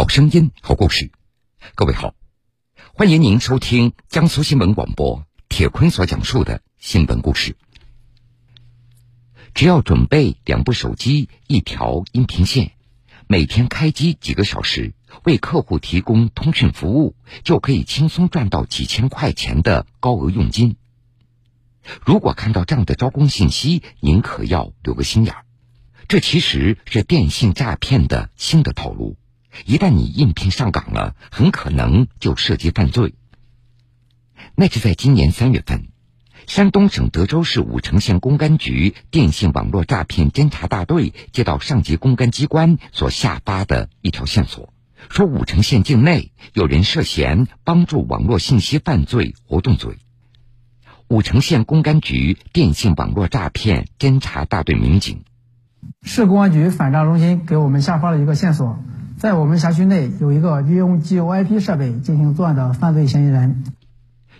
好声音，好故事。各位好，欢迎您收听江苏新闻广播铁坤所讲述的新闻故事。只要准备两部手机、一条音频线，每天开机几个小时，为客户提供通讯服务，就可以轻松赚到几千块钱的高额佣金。如果看到这样的招工信息，您可要留个心眼儿，这其实是电信诈骗的新的套路。一旦你应聘上岗了，很可能就涉及犯罪。那是在今年三月份，山东省德州市武城县公安局电信网络诈骗侦查大队接到上级公安机关所下发的一条线索，说武城县境内有人涉嫌帮助网络信息犯罪活动罪。武城县公安局电信网络诈骗侦查大队民警，市公安局反诈中心给我们下发了一个线索。在我们辖区内有一个利用 GOIP 设备进行作案的犯罪嫌疑人。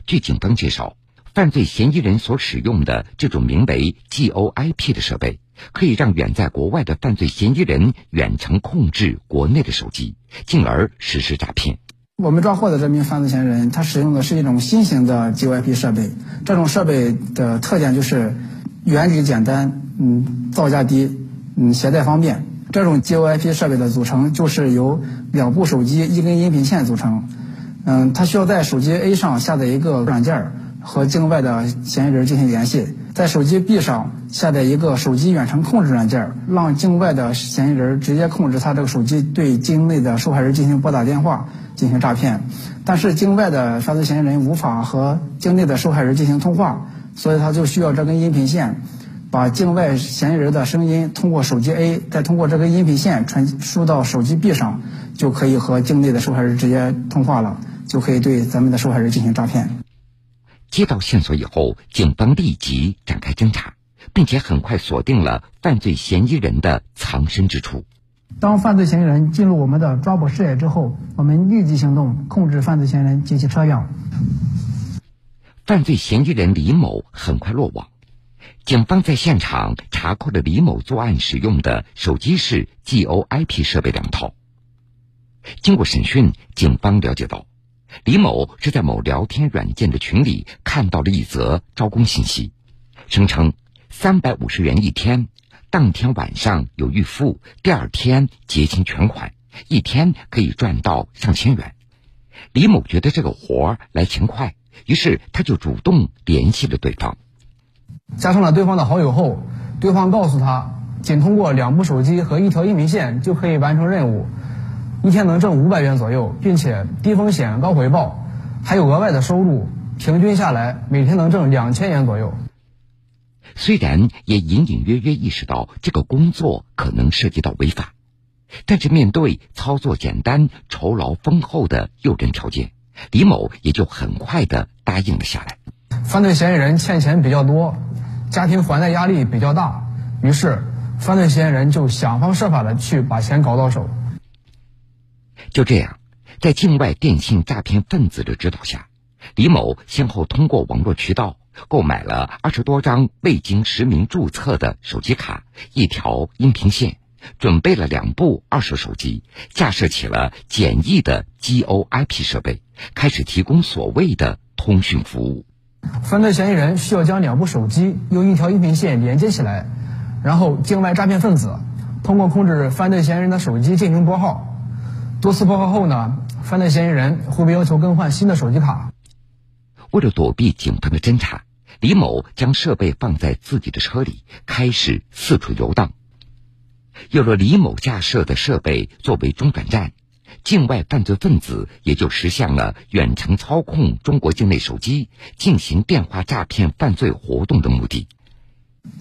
据警方介绍，犯罪嫌疑人所使用的这种名为 GOIP 的设备，可以让远在国外的犯罪嫌疑人远程控制国内的手机，进而实施诈骗。我们抓获的这名犯罪嫌疑人，他使用的是一种新型的 GOIP 设备。这种设备的特点就是原理简单，嗯，造价低，嗯，携带方便。这种 GOIP 设备的组成就是由两部手机、一根音频线组成。嗯，它需要在手机 A 上下载一个软件，和境外的嫌疑人进行联系；在手机 B 上下载一个手机远程控制软件，让境外的嫌疑人直接控制他这个手机，对境内的受害人进行拨打电话进行诈骗。但是境外的犯罪嫌疑人无法和境内的受害人进行通话，所以他就需要这根音频线。把境外嫌疑人的声音通过手机 A，再通过这根音频线传输到手机 B 上，就可以和境内的受害人直接通话了，就可以对咱们的受害人进行诈骗。接到线索以后，警方立即展开侦查，并且很快锁定了犯罪嫌疑人的藏身之处。当犯罪嫌疑人进入我们的抓捕视野之后，我们立即行动，控制犯罪嫌疑人及其车辆。犯罪嫌疑人李某很快落网。警方在现场查扣了李某作案使用的手机式 GOIP 设备两套。经过审讯，警方了解到，李某是在某聊天软件的群里看到了一则招工信息，声称三百五十元一天，当天晚上有预付，第二天结清全款，一天可以赚到上千元。李某觉得这个活儿来钱快，于是他就主动联系了对方。加上了对方的好友后，对方告诉他，仅通过两部手机和一条音频线就可以完成任务，一天能挣五百元左右，并且低风险高回报，还有额外的收入，平均下来每天能挣两千元左右。虽然也隐隐约约意识到这个工作可能涉及到违法，但是面对操作简单、酬劳丰厚的诱人条件，李某也就很快的答应了下来。犯罪嫌疑人欠钱比较多。家庭还贷压力比较大，于是犯罪嫌疑人就想方设法的去把钱搞到手。就这样，在境外电信诈骗分子的指导下，李某先后通过网络渠道购买了二十多张未经实名注册的手机卡、一条音频线，准备了两部二手手机，架设起了简易的 GOIP 设备，开始提供所谓的通讯服务。犯罪嫌疑人需要将两部手机用一条音频线连接起来，然后境外诈骗分子通过控制犯罪嫌疑人的手机进行拨号。多次拨号后呢，犯罪嫌疑人会被要求更换新的手机卡。为了躲避警方的侦查，李某将设备放在自己的车里，开始四处游荡。有了李某架设的设备作为中转站。境外犯罪分子也就实现了远程操控中国境内手机进行电话诈骗犯罪活动的目的。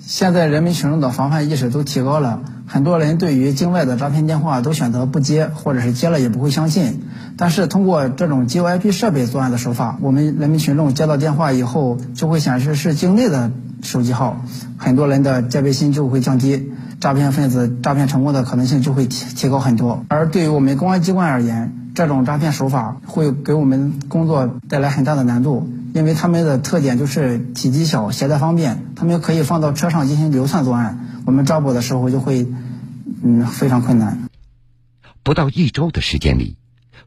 现在人民群众的防范意识都提高了，很多人对于境外的诈骗电话都选择不接，或者是接了也不会相信。但是通过这种 GOIP 设备作案的手法，我们人民群众接到电话以后就会显示是境内的手机号，很多人的戒备心就会降低。诈骗分子诈骗成功的可能性就会提提高很多，而对于我们公安机关而言，这种诈骗手法会给我们工作带来很大的难度，因为他们的特点就是体积小、携带方便，他们可以放到车上进行流窜作案，我们抓捕的时候就会，嗯，非常困难。不到一周的时间里，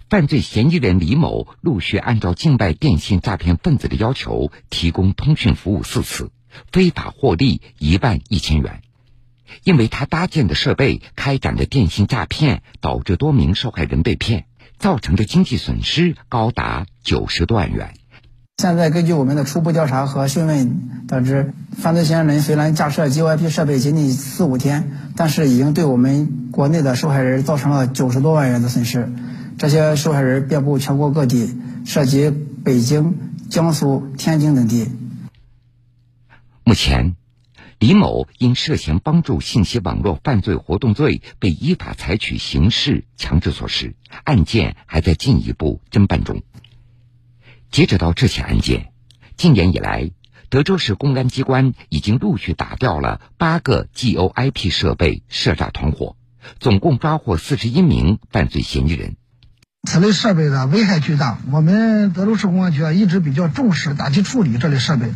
犯罪嫌疑人李某陆续按照境外电信诈骗分子的要求提供通讯服务四次，非法获利一万一千元。因为他搭建的设备开展的电信诈骗，导致多名受害人被骗，造成的经济损失高达九十多万元。现在根据我们的初步调查和讯问得知，犯罪嫌疑人虽然架设 GYP 设备仅仅四五天，但是已经对我们国内的受害人造成了九十多万元的损失。这些受害人遍布全国各地，涉及北京、江苏、天津等地。目前。李某因涉嫌帮助信息网络犯罪活动罪，被依法采取刑事强制措施，案件还在进一步侦办中。截止到这起案件，今年以来，德州市公安机关已经陆续打掉了八个 GOIP 设备涉诈团伙，总共抓获四十一名犯罪嫌疑人。此类设备的危害巨大，我们德州市公安局啊一直比较重视打击处理这类设备，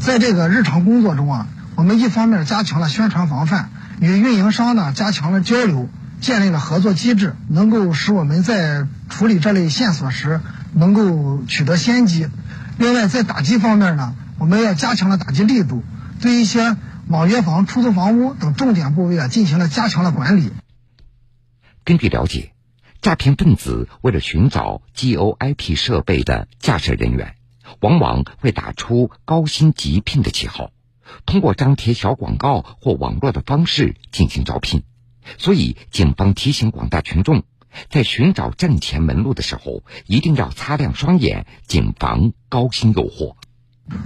在这个日常工作中啊。我们一方面加强了宣传防范，与运营商呢加强了交流，建立了合作机制，能够使我们在处理这类线索时能够取得先机。另外，在打击方面呢，我们要加强了打击力度，对一些网约房、出租房屋等重点部位啊进行了加强了管理。根据了解，诈骗分子为了寻找 GOIP 设备的架设人员，往往会打出高薪急聘的旗号。通过张贴小广告或网络的方式进行招聘，所以警方提醒广大群众，在寻找挣钱门路的时候，一定要擦亮双眼，谨防高薪诱惑。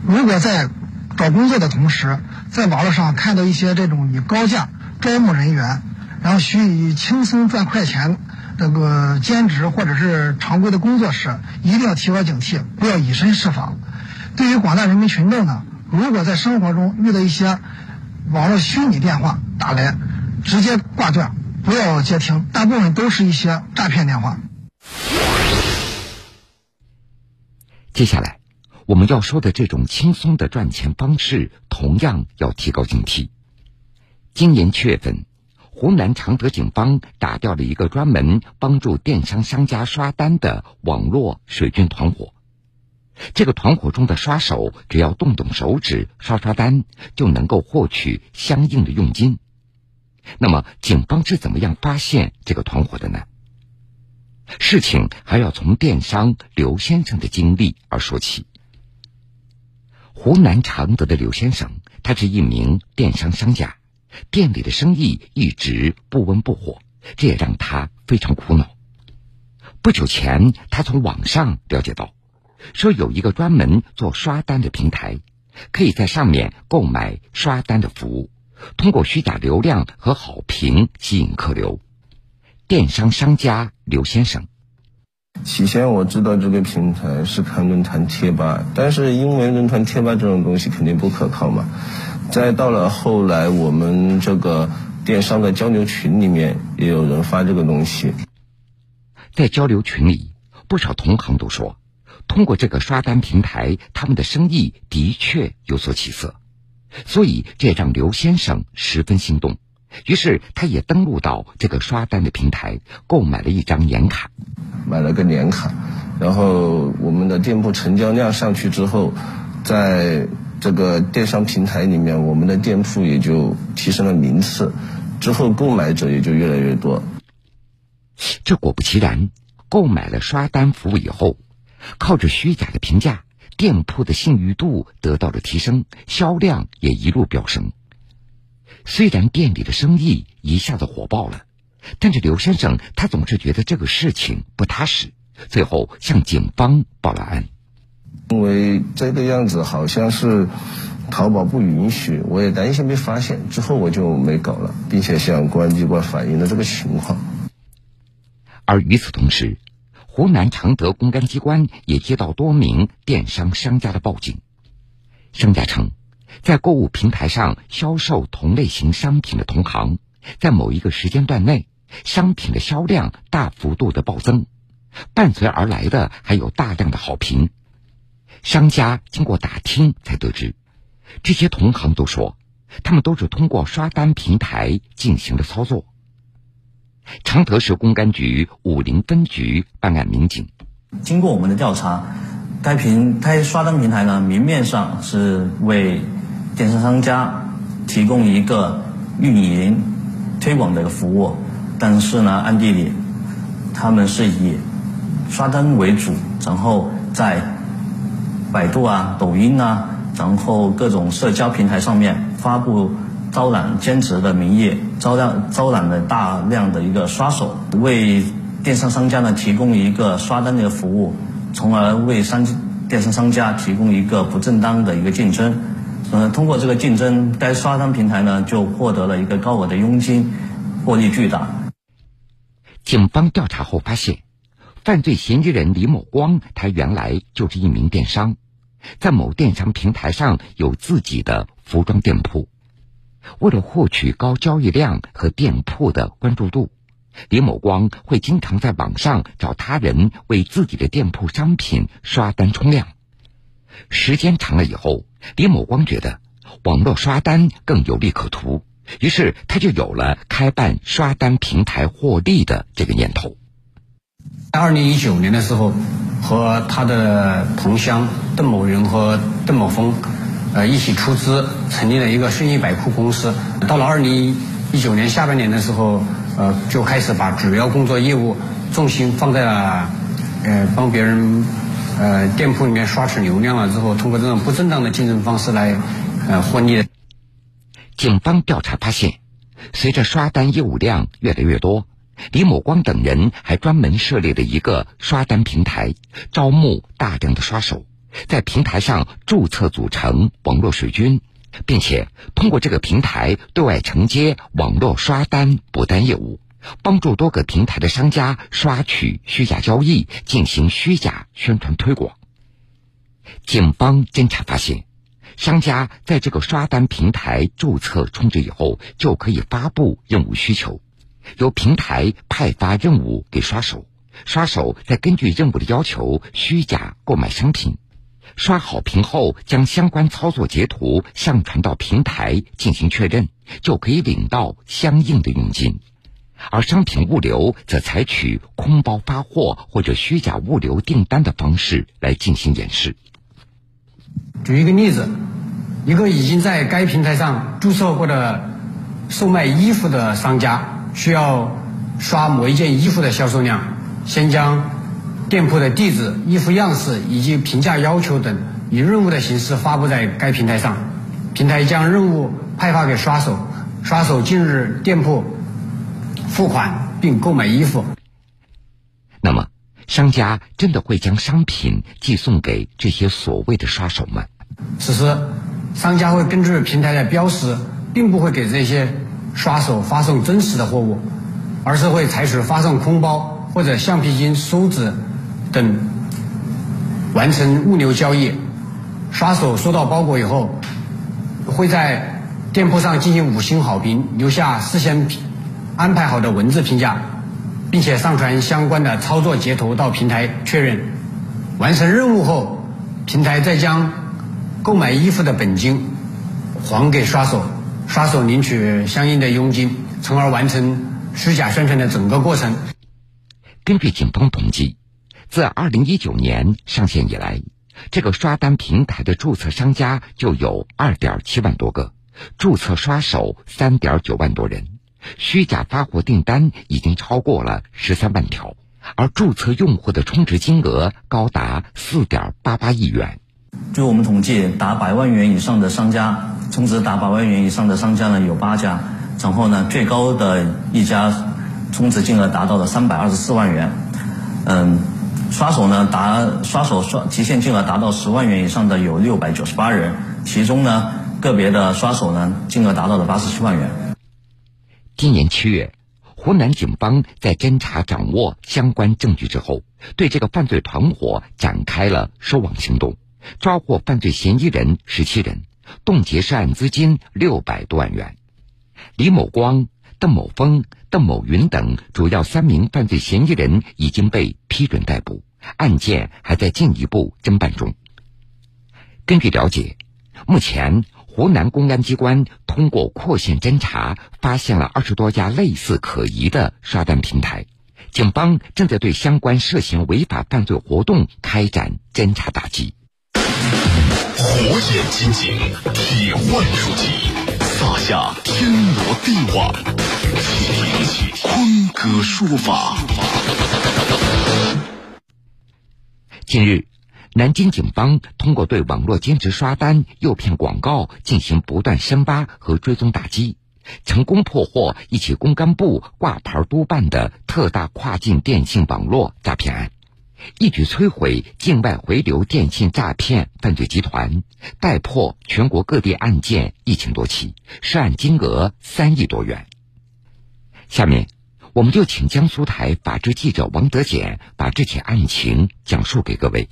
如果在找工作的同时，在网络上看到一些这种以高价招募人员，然后许以轻松赚快钱这个兼职或者是常规的工作时，一定要提高警惕，不要以身试法。对于广大人民群众呢？如果在生活中遇到一些网络虚拟电话打来，直接挂断，不要接听，大部分都是一些诈骗电话。接下来我们要说的这种轻松的赚钱方式，同样要提高警惕。今年七月份，湖南常德警方打掉了一个专门帮助电商商家刷单的网络水军团伙。这个团伙中的刷手，只要动动手指刷刷单，就能够获取相应的佣金。那么，警方是怎么样发现这个团伙的呢？事情还要从电商刘先生的经历而说起。湖南常德的刘先生，他是一名电商商家，店里的生意一直不温不火，这也让他非常苦恼。不久前，他从网上了解到。说有一个专门做刷单的平台，可以在上面购买刷单的服务，通过虚假流量和好评吸引客流。电商商家刘先生，起先我知道这个平台是看论坛贴吧，但是因为论坛贴吧这种东西肯定不可靠嘛。再到了后来，我们这个电商的交流群里面也有人发这个东西，在交流群里，不少同行都说。通过这个刷单平台，他们的生意的确有所起色，所以这让刘先生十分心动。于是，他也登录到这个刷单的平台，购买了一张年卡，买了个年卡。然后，我们的店铺成交量上去之后，在这个电商平台里面，我们的店铺也就提升了名次，之后购买者也就越来越多。这果不其然，购买了刷单服务以后。靠着虚假的评价，店铺的信誉度得到了提升，销量也一路飙升。虽然店里的生意一下子火爆了，但是刘先生他总是觉得这个事情不踏实，最后向警方报了案。因为这个样子好像是淘宝不允许，我也担心被发现，之后我就没搞了，并且向公安机关反映了这个情况。而与此同时，湖南常德公安机关也接到多名电商商家的报警，商家称，在购物平台上销售同类型商品的同行，在某一个时间段内，商品的销量大幅度的暴增，伴随而来的还有大量的好评。商家经过打听才得知，这些同行都说，他们都是通过刷单平台进行的操作。常德市公安局武陵分局办案民警。经过我们的调查，该平该刷单平台呢，明面上是为电商商家提供一个运营推广的一个服务，但是呢，暗地里他们是以刷单为主，然后在百度啊、抖音啊，然后各种社交平台上面发布招揽兼职的名义，招揽招揽了大量的一个刷手，为电商商家呢提供一个刷单的一个服务，从而为商电商商家提供一个不正当的一个竞争。呃，通过这个竞争，该刷单平台呢就获得了一个高额的佣金，获利巨大。警方调查后发现，犯罪嫌疑人李某光，他原来就是一名电商，在某电商平台上有自己的服装店铺。为了获取高交易量和店铺的关注度，李某光会经常在网上找他人为自己的店铺商品刷单冲量。时间长了以后，李某光觉得网络刷单更有利可图，于是他就有了开办刷单平台获利的这个念头。在二零一九年的时候，和他的同乡邓某云和邓某峰，呃，一起出资成立了一个顺义百库公司。到了二零一九年下半年的时候，呃，就开始把主要工作业务重心放在了，呃，帮别人。呃，店铺里面刷取流量了之后，通过这种不正当的竞争方式来呃获利。警方调查发现，随着刷单业务量越来越多，李某光等人还专门设立了一个刷单平台，招募大量的刷手，在平台上注册组成网络水军，并且通过这个平台对外承接网络刷单补单业务。帮助多个平台的商家刷取虚假交易，进行虚假宣传推广。警方侦查发现，商家在这个刷单平台注册充值以后，就可以发布任务需求，由平台派发任务给刷手，刷手再根据任务的要求虚假购买商品，刷好屏后将相关操作截图上传到平台进行确认，就可以领到相应的佣金。而商品物流则采取空包发货或者虚假物流订单的方式来进行演示。举一个例子，一个已经在该平台上注册过的售卖衣服的商家，需要刷某一件衣服的销售量，先将店铺的地址、衣服样式以及评价要求等以任务的形式发布在该平台上，平台将任务派发给刷手，刷手进入店铺。付款并购买衣服，那么商家真的会将商品寄送给这些所谓的刷手吗？此时，商家会根据平台的标识，并不会给这些刷手发送真实的货物，而是会采取发送空包或者橡皮筋、梳子等完成物流交易。刷手收到包裹以后，会在店铺上进行五星好评，留下事先。安排好的文字评价，并且上传相关的操作截图到平台确认。完成任务后，平台再将购买衣服的本金还给刷手，刷手领取相应的佣金，从而完成虚假宣传的整个过程。根据警方统计，自二零一九年上线以来，这个刷单平台的注册商家就有二点七万多个，注册刷手三点九万多人。虚假发货订单已经超过了十三万条，而注册用户的充值金额高达四点八八亿元。据我们统计，达百万元以上的商家，充值达百万元以上的商家呢有八家，然后呢最高的一家充值金额达到了三百二十四万元。嗯，刷手呢达刷手刷提现金额达到十万元以上的有六百九十八人，其中呢个别的刷手呢金额达到了八十七万元。今年七月，湖南警方在侦查掌握相关证据之后，对这个犯罪团伙展开了收网行动，抓获犯罪嫌疑人十七人，冻结涉案资金六百多万元。李某光、邓某峰、邓某云等主要三名犯罪嫌疑人已经被批准逮捕，案件还在进一步侦办中。根据了解，目前。湖南公安机关通过扩线侦查，发现了二十多家类似可疑的刷单平台。警方正在对相关涉嫌违法犯罪活动开展侦查打击。火眼金睛，铁腕出击，撒下天罗地网。请听坤哥说法。近日，南京警方通过对网络兼职刷单、诱骗广告进行不断深挖和追踪打击，成功破获一起公干部挂牌督办的特大跨境电信网络诈骗案，一举摧毁境外回流电信诈骗犯罪集团，带破全国各地案件一千多起，涉案金额三亿多元。下面。我们就请江苏台法制记者王德俭把这起案情讲述给各位。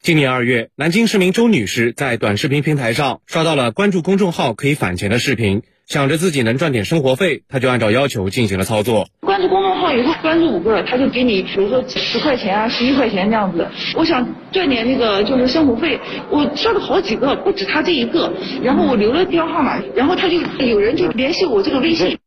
今年二月，南京市民周女士在短视频平台上刷到了关注公众号可以返钱的视频。想着自己能赚点生活费，他就按照要求进行了操作。关注公众号以后，关注五个，他就给你，比如说十块钱啊、十一块钱这样子。我想赚点那个就是生活费，我刷了好几个，不止他这一个。然后我留了电话号码，然后他就有人就联系我这个微信。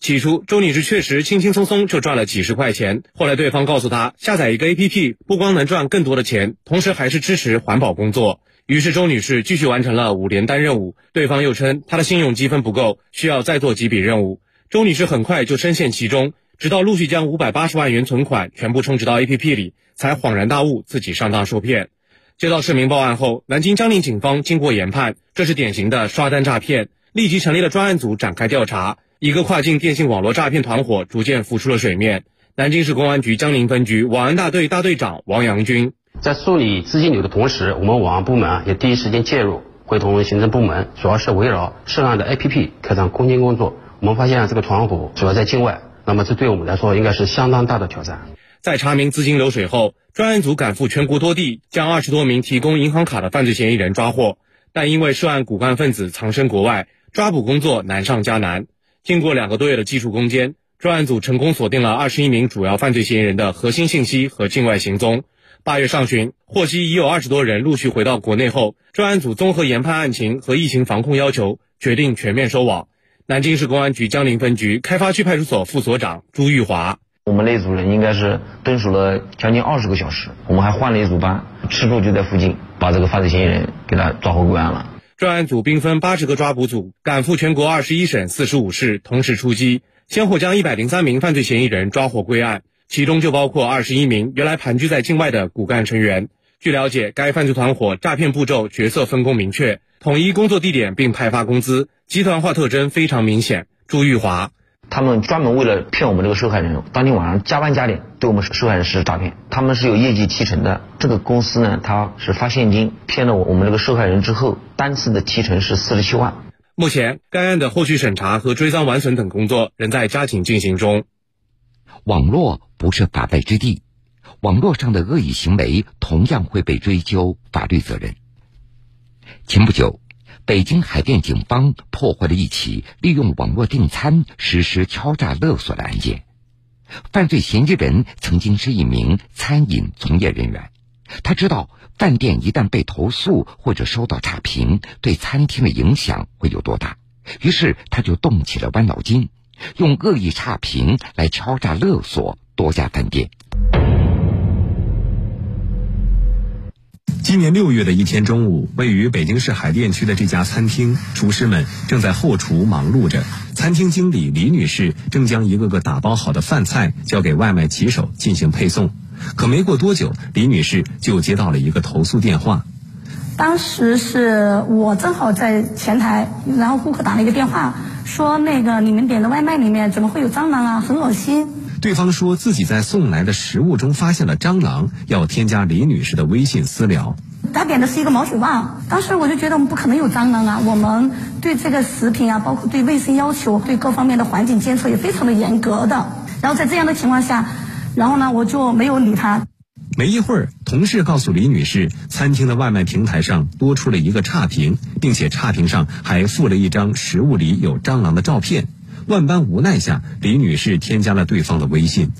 起初，周女士确实轻轻松松就赚了几十块钱。后来，对方告诉她，下载一个 APP，不光能赚更多的钱，同时还是支持环保工作。于是周女士继续完成了五连单任务，对方又称她的信用积分不够，需要再做几笔任务。周女士很快就深陷其中，直到陆续将五百八十万元存款全部充值到 APP 里，才恍然大悟自己上当受骗。接到市民报案后，南京江宁警方经过研判，这是典型的刷单诈骗，立即成立了专案组展开调查，一个跨境电信网络诈骗团伙逐渐浮出了水面。南京市公安局江宁分局网安大队大队长王阳军。在梳理资金流的同时，我们网安部门啊也第一时间介入，会同行政部门，主要是围绕涉案的 APP 开展攻坚工作。我们发现这个团伙主要在境外，那么这对我们来说应该是相当大的挑战。在查明资金流水后，专案组赶赴全国多地，将二十多名提供银行卡的犯罪嫌疑人抓获。但因为涉案骨干分子藏身国外，抓捕工作难上加难。经过两个多月的技术攻坚，专案组成功锁定了二十一名主要犯罪嫌疑人的核心信息和境外行踪。八月上旬，获悉已有二十多人陆续回到国内后，专案组综合研判案情和疫情防控要求，决定全面收网。南京市公安局江宁分局开发区派出所副所长朱玉华：我们那一组人应该是蹲守了将近二十个小时，我们还换了一组班，吃住就在附近，把这个犯罪嫌疑人给他抓获归案了。专案组兵分八十个抓捕组，赶赴全国二十一省四十五市，同时出击，先后将一百零三名犯罪嫌疑人抓获归案。其中就包括二十一名原来盘踞在境外的骨干成员。据了解，该犯罪团伙诈骗步骤、角色分工明确，统一工作地点并派发工资，集团化特征非常明显。朱玉华，他们专门为了骗我们这个受害人，当天晚上加班加点对我们受害人实施诈骗。他们是有业绩提成的，这个公司呢，他是发现金骗了我我们这个受害人之后，单次的提成是四十七万。目前，该案的后续审查和追赃挽损等工作仍在加紧进行中。网络不是法外之地，网络上的恶意行为同样会被追究法律责任。前不久，北京海淀警方破获了一起利用网络订餐实施敲诈勒索的案件。犯罪嫌疑人曾经是一名餐饮从业人员，他知道饭店一旦被投诉或者收到差评，对餐厅的影响会有多大，于是他就动起了歪脑筋。用恶意差评来敲诈勒索多家饭店。今年六月的一天中午，位于北京市海淀区的这家餐厅，厨师们正在后厨忙碌着。餐厅经理李女士正将一个个打包好的饭菜交给外卖骑手进行配送。可没过多久，李女士就接到了一个投诉电话。当时是我正好在前台，然后顾客打了一个电话。说那个你们点的外卖里面怎么会有蟑螂啊？很恶心。对方说自己在送来的食物中发现了蟑螂，要添加李女士的微信私聊。他点的是一个毛血旺，当时我就觉得我们不可能有蟑螂啊。我们对这个食品啊，包括对卫生要求、对各方面的环境监测也非常的严格的。然后在这样的情况下，然后呢，我就没有理他。没一会儿，同事告诉李女士，餐厅的外卖平台上多出了一个差评，并且差评上还附了一张食物里有蟑螂的照片。万般无奈下，李女士添加了对方的微信。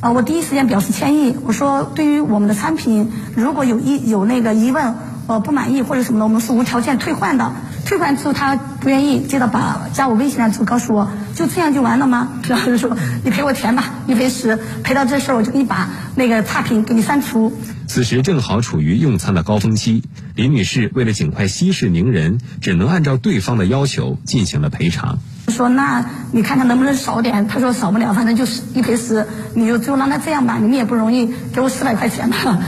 啊，我第一时间表示歉意，我说对于我们的餐品，如果有疑有那个疑问，呃不满意或者什么的，我们是无条件退换的。退换之后他不愿意，接着把加我微信了之后告诉我，就这样就完了吗？然后就说你赔我钱吧，一赔十，赔到这事儿我就给你把那个差评给你删除。此时正好处于用餐的高峰期，李女士为了尽快息事宁人，只能按照对方的要求进行了赔偿。说那你看看能不能少点？他说少不了，反正就是一赔十，你就就让他这样吧，你们也不容易，给我四百块钱吧。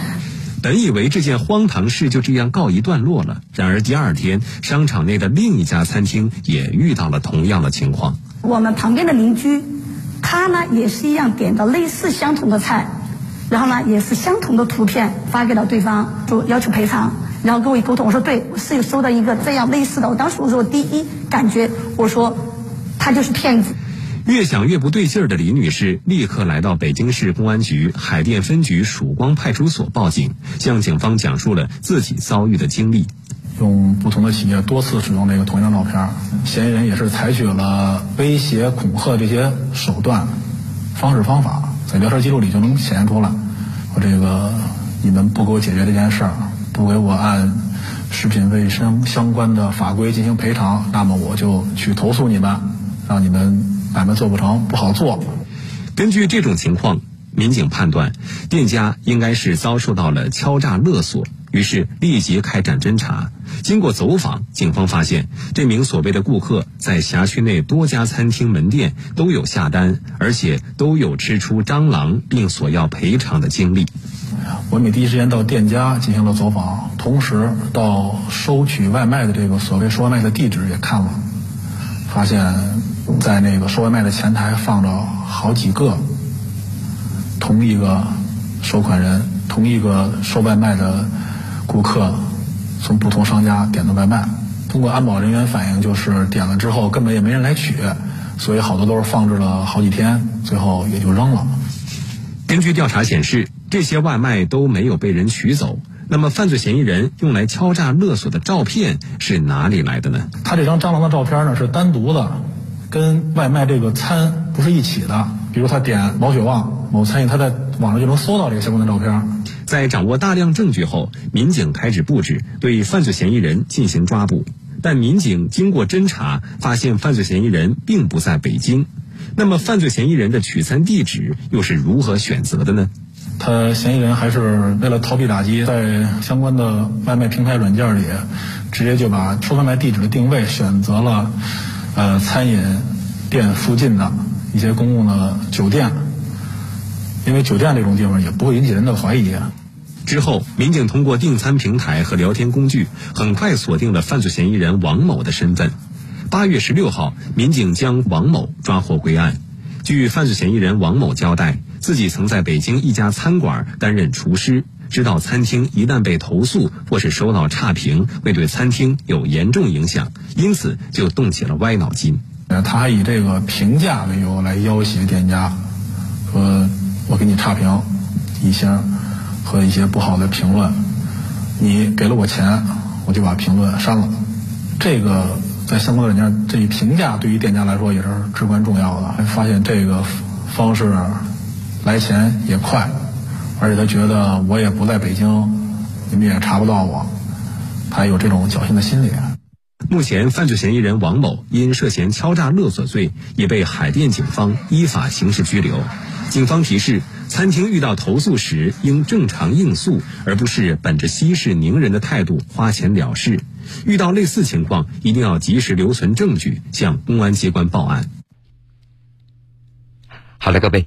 本以为这件荒唐事就这样告一段落了，然而第二天，商场内的另一家餐厅也遇到了同样的情况。我们旁边的邻居，他呢也是一样点的类似相同的菜，然后呢也是相同的图片发给了对方，就要求赔偿。然后跟我一沟通，我说对，我是有收到一个这样类似的。我当时我说我第一感觉，我说他就是骗子。越想越不对劲儿的李女士，立刻来到北京市公安局海淀分局曙光派出所报警，向警方讲述了自己遭遇的经历。用不同的企业多次使用这个同一张照片，嫌疑人也是采取了威胁、恐吓这些手段、方式方法，在聊天记录里就能显现出来。我这个你们不给我解决这件事儿，不给我按食品卫生相关的法规进行赔偿，那么我就去投诉你们，让你们。买卖做不成，不好做。根据这种情况，民警判断店家应该是遭受到了敲诈勒索，于是立即开展侦查。经过走访，警方发现这名所谓的顾客在辖区内多家餐厅门店都有下单，而且都有吃出蟑螂并索要赔偿的经历。我们第一时间到店家进行了走访，同时到收取外卖的这个所谓收外卖的地址也看了，发现。在那个收外卖的前台放着好几个同一个收款人、同一个收外卖的顾客，从不同商家点的外卖。通过安保人员反映，就是点了之后根本也没人来取，所以好多都是放置了好几天，最后也就扔了。根据调查显示，这些外卖都没有被人取走。那么，犯罪嫌疑人用来敲诈勒索的照片是哪里来的呢？他这张蟑螂的照片呢，是单独的。跟外卖这个餐不是一起的，比如他点毛血旺某餐饮，他在网上就能搜到这个相关的照片。在掌握大量证据后，民警开始布置对犯罪嫌疑人进行抓捕。但民警经过侦查，发现犯罪嫌疑人并不在北京。那么，犯罪嫌疑人的取餐地址又是如何选择的呢？他嫌疑人还是为了逃避打击，在相关的外卖平台软件里，直接就把收外卖地址的定位选择了。呃，餐饮店附近的一些公共的酒店，因为酒店这种地方也不会引起人的怀疑。之后，民警通过订餐平台和聊天工具，很快锁定了犯罪嫌疑人王某的身份。八月十六号，民警将王某抓获归案。据犯罪嫌疑人王某交代，自己曾在北京一家餐馆担任厨师。知道餐厅一旦被投诉或是收到差评，会对餐厅有严重影响，因此就动起了歪脑筋。他还以这个评价为由来要挟店家，说我给你差评一些和一些不好的评论，你给了我钱，我就把评论删了。这个在相关软件，这一评价对于店家来说也是至关重要的。发现这个方式来钱也快。而且他觉得我也不在北京，你们也查不到我，他有这种侥幸的心理。目前，犯罪嫌疑人王某因涉嫌敲诈勒索罪，已被海淀警方依法刑事拘留。警方提示：餐厅遇到投诉时，应正常应诉，而不是本着息事宁人的态度花钱了事。遇到类似情况，一定要及时留存证据，向公安机关报案。好了，各位。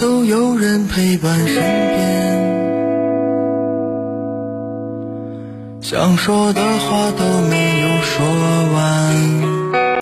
都有人陪伴身边，想说的话都没有说完。